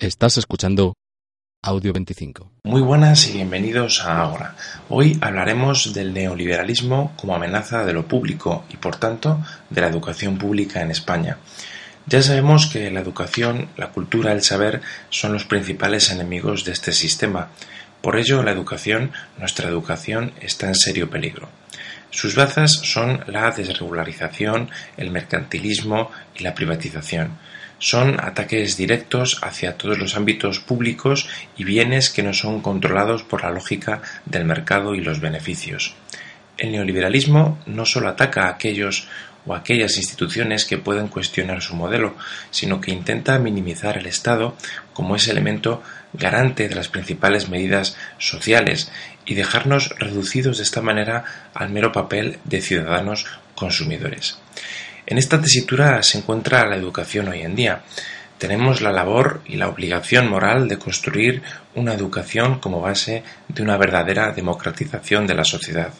Estás escuchando Audio 25. Muy buenas y bienvenidos a Ahora. Hoy hablaremos del neoliberalismo como amenaza de lo público y por tanto de la educación pública en España. Ya sabemos que la educación, la cultura, el saber son los principales enemigos de este sistema. Por ello, la educación, nuestra educación, está en serio peligro. Sus bazas son la desregularización, el mercantilismo y la privatización son ataques directos hacia todos los ámbitos públicos y bienes que no son controlados por la lógica del mercado y los beneficios. El neoliberalismo no solo ataca a aquellos o aquellas instituciones que pueden cuestionar su modelo, sino que intenta minimizar el Estado como ese elemento garante de las principales medidas sociales y dejarnos reducidos de esta manera al mero papel de ciudadanos consumidores. En esta tesitura se encuentra la educación hoy en día. Tenemos la labor y la obligación moral de construir una educación como base de una verdadera democratización de la sociedad,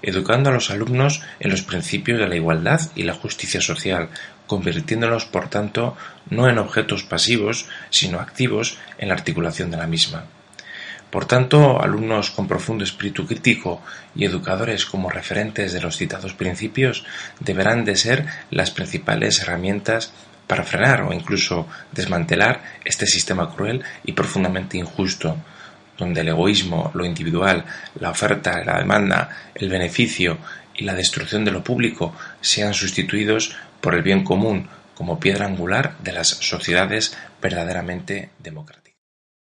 educando a los alumnos en los principios de la igualdad y la justicia social, convirtiéndolos, por tanto, no en objetos pasivos, sino activos en la articulación de la misma. Por tanto, alumnos con profundo espíritu crítico y educadores como referentes de los citados principios deberán de ser las principales herramientas para frenar o incluso desmantelar este sistema cruel y profundamente injusto, donde el egoísmo, lo individual, la oferta, la demanda, el beneficio y la destrucción de lo público sean sustituidos por el bien común como piedra angular de las sociedades verdaderamente democráticas.